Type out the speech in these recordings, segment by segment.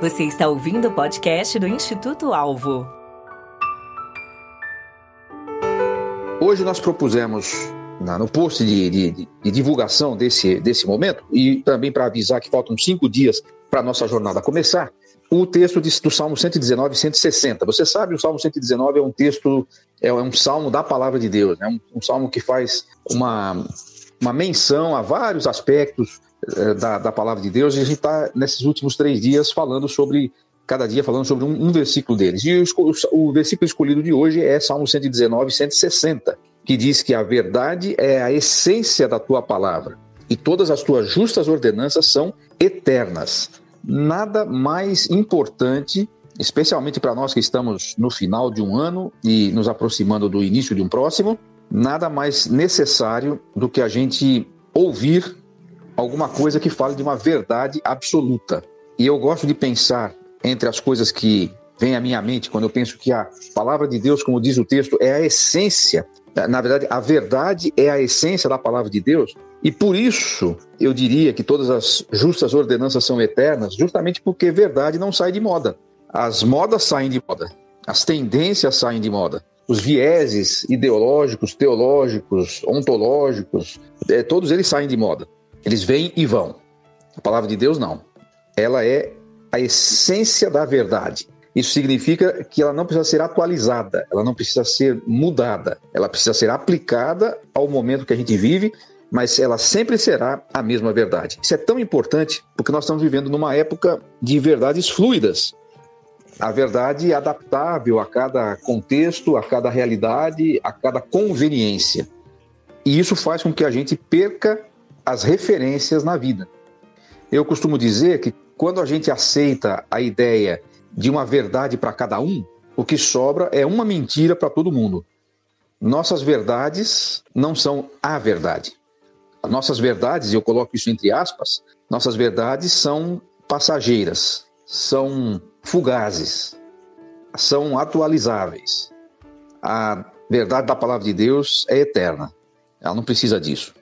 Você está ouvindo o podcast do Instituto Alvo. Hoje nós propusemos no post de, de, de, divulgação desse, desse momento e também para avisar que faltam cinco dias para a nossa jornada começar, o texto de, do Salmo 119 e 160. Você sabe, o Salmo 119 é um texto, é um salmo da palavra de Deus, né? um, um salmo que faz uma, uma menção a vários aspectos eh, da, da palavra de Deus, e a gente está nesses últimos três dias falando sobre, cada dia falando sobre um, um versículo deles. E o, o, versículo escolhido de hoje é Salmo 119, 160, que diz que a verdade é a essência da tua palavra, e todas as tuas justas ordenanças são eternas. Nada mais importante, especialmente para nós que estamos no final de um ano e nos aproximando do início de um próximo, nada mais necessário do que a gente ouvir alguma coisa que fale de uma verdade absoluta. E eu gosto de pensar entre as coisas que vêm à minha mente quando eu penso que a palavra de Deus, como diz o texto, é a essência. Na verdade, a verdade é a essência da palavra de Deus. E por isso eu diria que todas as justas ordenanças são eternas, justamente porque verdade não sai de moda. As modas saem de moda, as tendências saem de moda, os vieses ideológicos, teológicos, ontológicos, é, todos eles saem de moda. Eles vêm e vão. A palavra de Deus não. Ela é a essência da verdade. Isso significa que ela não precisa ser atualizada, ela não precisa ser mudada, ela precisa ser aplicada ao momento que a gente vive, mas ela sempre será a mesma verdade. Isso é tão importante porque nós estamos vivendo numa época de verdades fluidas. A verdade é adaptável a cada contexto, a cada realidade, a cada conveniência. E isso faz com que a gente perca as referências na vida. Eu costumo dizer que quando a gente aceita a ideia de uma verdade para cada um, o que sobra é uma mentira para todo mundo. Nossas verdades não são a verdade. Nossas verdades, e eu coloco isso entre aspas, nossas verdades são passageiras, são fugazes, são atualizáveis. A verdade da palavra de Deus é eterna. Ela não precisa disso.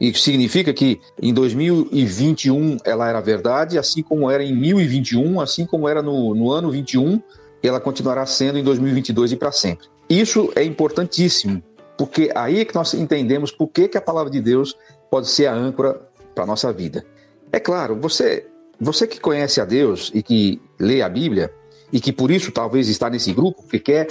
E significa que em 2021 ela era verdade, assim como era em 1021, assim como era no, no ano 21, ela continuará sendo em 2022 e para sempre. Isso é importantíssimo, porque aí é que nós entendemos por que, que a palavra de Deus pode ser a âncora para a nossa vida. É claro, você, você que conhece a Deus e que lê a Bíblia, e que por isso talvez está nesse grupo, que quer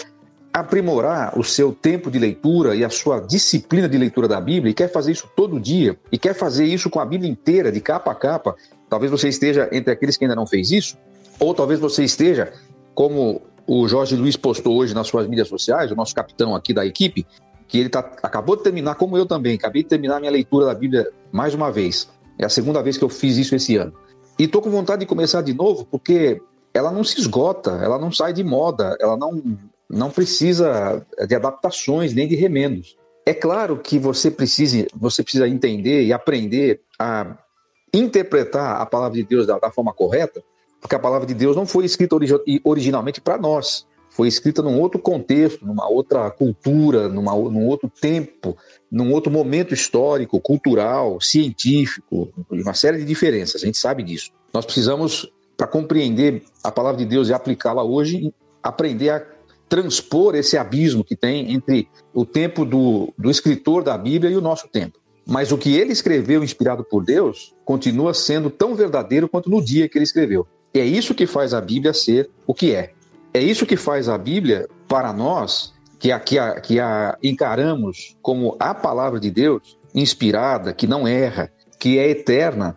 aprimorar o seu tempo de leitura e a sua disciplina de leitura da Bíblia e quer fazer isso todo dia e quer fazer isso com a Bíblia inteira, de capa a capa, talvez você esteja entre aqueles que ainda não fez isso, ou talvez você esteja, como o Jorge Luiz postou hoje nas suas mídias sociais, o nosso capitão aqui da equipe, que ele tá, acabou de terminar, como eu também, acabei de terminar minha leitura da Bíblia mais uma vez. É a segunda vez que eu fiz isso esse ano. E estou com vontade de começar de novo, porque ela não se esgota, ela não sai de moda, ela não, não precisa de adaptações nem de remendos. É claro que você precisa, você precisa entender e aprender a interpretar a palavra de Deus da, da forma correta, porque a palavra de Deus não foi escrita originalmente para nós. Foi escrita num outro contexto, numa outra cultura, numa, num outro tempo, num outro momento histórico, cultural, científico, uma série de diferenças. A gente sabe disso. Nós precisamos, para compreender a palavra de Deus e aplicá-la hoje, aprender a transpor esse abismo que tem entre o tempo do, do escritor da Bíblia e o nosso tempo. Mas o que ele escreveu, inspirado por Deus, continua sendo tão verdadeiro quanto no dia que ele escreveu. É isso que faz a Bíblia ser o que é. É isso que faz a Bíblia, para nós, que a, que a, que a encaramos como a palavra de Deus, inspirada, que não erra, que é eterna,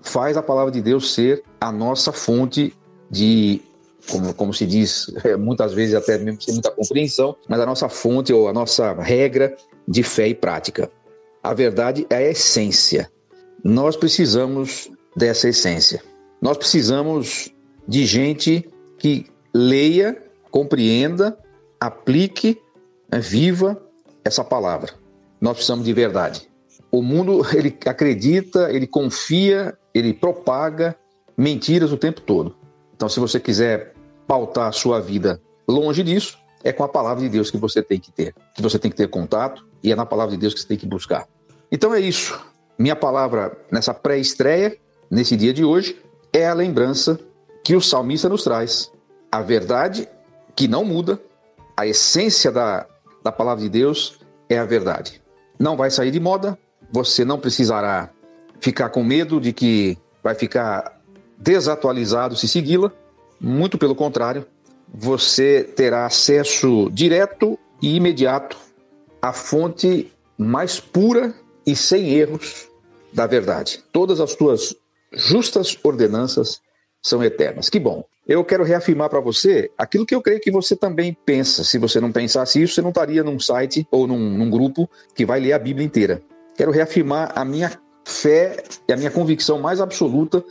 faz a palavra de Deus ser a nossa fonte de como, como se diz, é, muitas vezes até mesmo sem muita compreensão, mas a nossa fonte ou a nossa regra de fé e prática. A verdade é a essência. Nós precisamos dessa essência. Nós precisamos de gente que leia, compreenda, aplique, né, viva essa palavra. Nós precisamos de verdade. O mundo ele acredita, ele confia, ele propaga mentiras o tempo todo. Então, se você quiser pautar a sua vida longe disso, é com a palavra de Deus que você tem que ter, que você tem que ter contato e é na palavra de Deus que você tem que buscar. Então é isso. Minha palavra nessa pré-estreia, nesse dia de hoje, é a lembrança que o salmista nos traz. A verdade que não muda, a essência da, da palavra de Deus é a verdade. Não vai sair de moda, você não precisará ficar com medo de que vai ficar desatualizado se segui-la. Muito pelo contrário, você terá acesso direto e imediato à fonte mais pura e sem erros da verdade. Todas as tuas justas ordenanças são eternas. Que bom. Eu quero reafirmar para você aquilo que eu creio que você também pensa. Se você não pensasse isso, você não estaria num site ou num, num grupo que vai ler a Bíblia inteira. Quero reafirmar a minha fé e a minha convicção mais absoluta,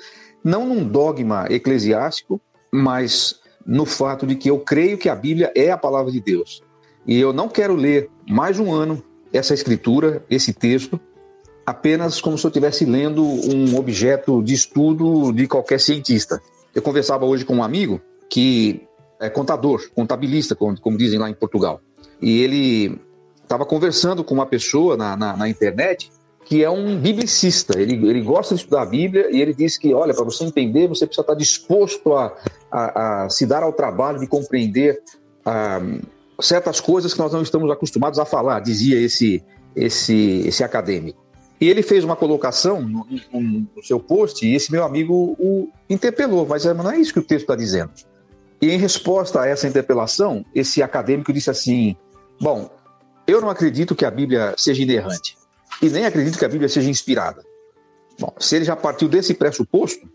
não num dogma eclesiástico, mas no fato de que eu creio que a Bíblia é a palavra de Deus. E eu não quero ler mais um ano essa escritura, esse texto, apenas como se eu estivesse lendo um objeto de estudo de qualquer cientista. Eu conversava hoje com um amigo que é contador, contabilista, como, como dizem lá em Portugal. E ele estava conversando com uma pessoa na, na, na, internet que é um biblicista. Ele, ele gosta de estudar a Bíblia e ele disse que, olha, para você entender, você precisa estar disposto a, a, a se dar ao trabalho de compreender a, certas coisas que nós não estamos acostumados a falar, dizia esse, esse, esse acadêmico. E ele fez uma colocação no, no, no, seu post e esse meu amigo o interpelou, mas não é isso que o texto está dizendo. E em resposta a essa interpelação, esse acadêmico disse assim: Bom, eu não acredito que a Bíblia seja inerrante e nem acredito que a Bíblia seja inspirada. Bom, se ele já partiu desse pressuposto,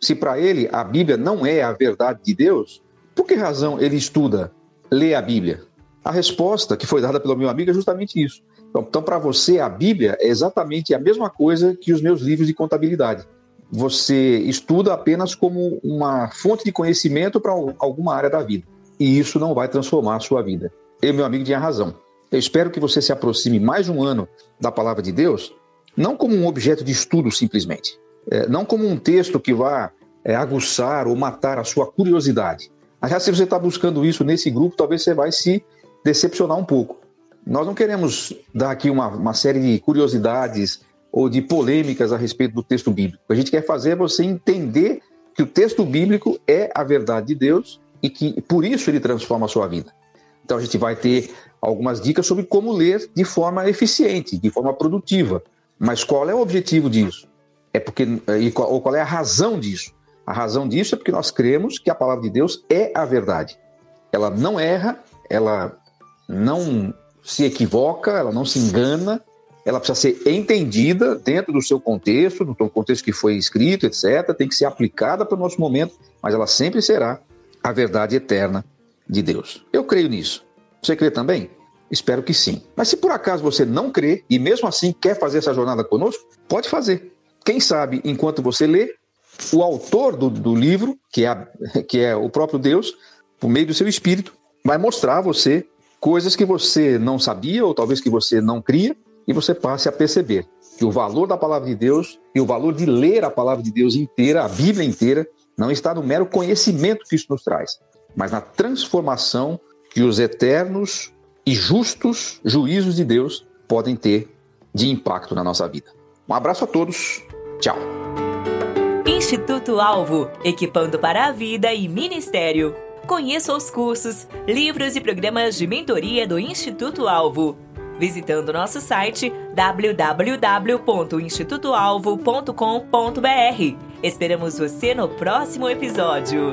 se para ele a Bíblia não é a verdade de Deus, por que razão ele estuda, lê a Bíblia? A resposta que foi dada pelo meu amigo é justamente isso. Então, então para você, a Bíblia é exatamente a mesma coisa que os meus livros de contabilidade. Você estuda apenas como uma fonte de conhecimento para alguma área da vida. E isso não vai transformar a sua vida. E meu amigo tinha razão. Eu espero que você se aproxime mais um ano da palavra de Deus, não como um objeto de estudo simplesmente, é, não como um texto que vá é, aguçar ou matar a sua curiosidade. Aliás, se você está buscando isso nesse grupo, talvez você vai se decepcionar um pouco. Nós não queremos dar aqui uma, uma série de curiosidades ou de polêmicas a respeito do texto bíblico. O que a gente quer fazer é você entender que o texto bíblico é a verdade de Deus e que por isso ele transforma a sua vida. Então a gente vai ter algumas dicas sobre como ler de forma eficiente, de forma produtiva. Mas qual é o objetivo disso? É porque e qual, ou qual é a razão disso? A razão disso é porque nós cremos que a palavra de Deus é a verdade. Ela não erra, ela não se equivoca, ela não se engana, ela precisa ser entendida dentro do seu contexto, no contexto que foi escrito, etc. Tem que ser aplicada para o nosso momento, mas ela sempre será a verdade eterna de Deus. Eu creio nisso. Você crê também? Espero que sim. Mas se por acaso você não crê e mesmo assim quer fazer essa jornada conosco, pode fazer. Quem sabe, enquanto você lê, o autor do, do livro, que é, a, que é o próprio Deus, por meio do seu espírito, vai mostrar a você coisas que você não sabia ou talvez que você não cria e você passe a perceber que o valor da palavra de Deus e o valor de ler a palavra de Deus inteira, a Bíblia inteira, não está no mero conhecimento que isso nos traz, mas na transformação que os eternos e justos juízos de Deus podem ter de impacto na nossa vida. Um abraço a todos. Tchau. Instituto Alvo, equipando para a vida e ministério. Conheça os cursos, livros e programas de mentoria do Instituto Alvo. Visitando nosso site www.institutoalvo.com.br. Esperamos você no próximo episódio.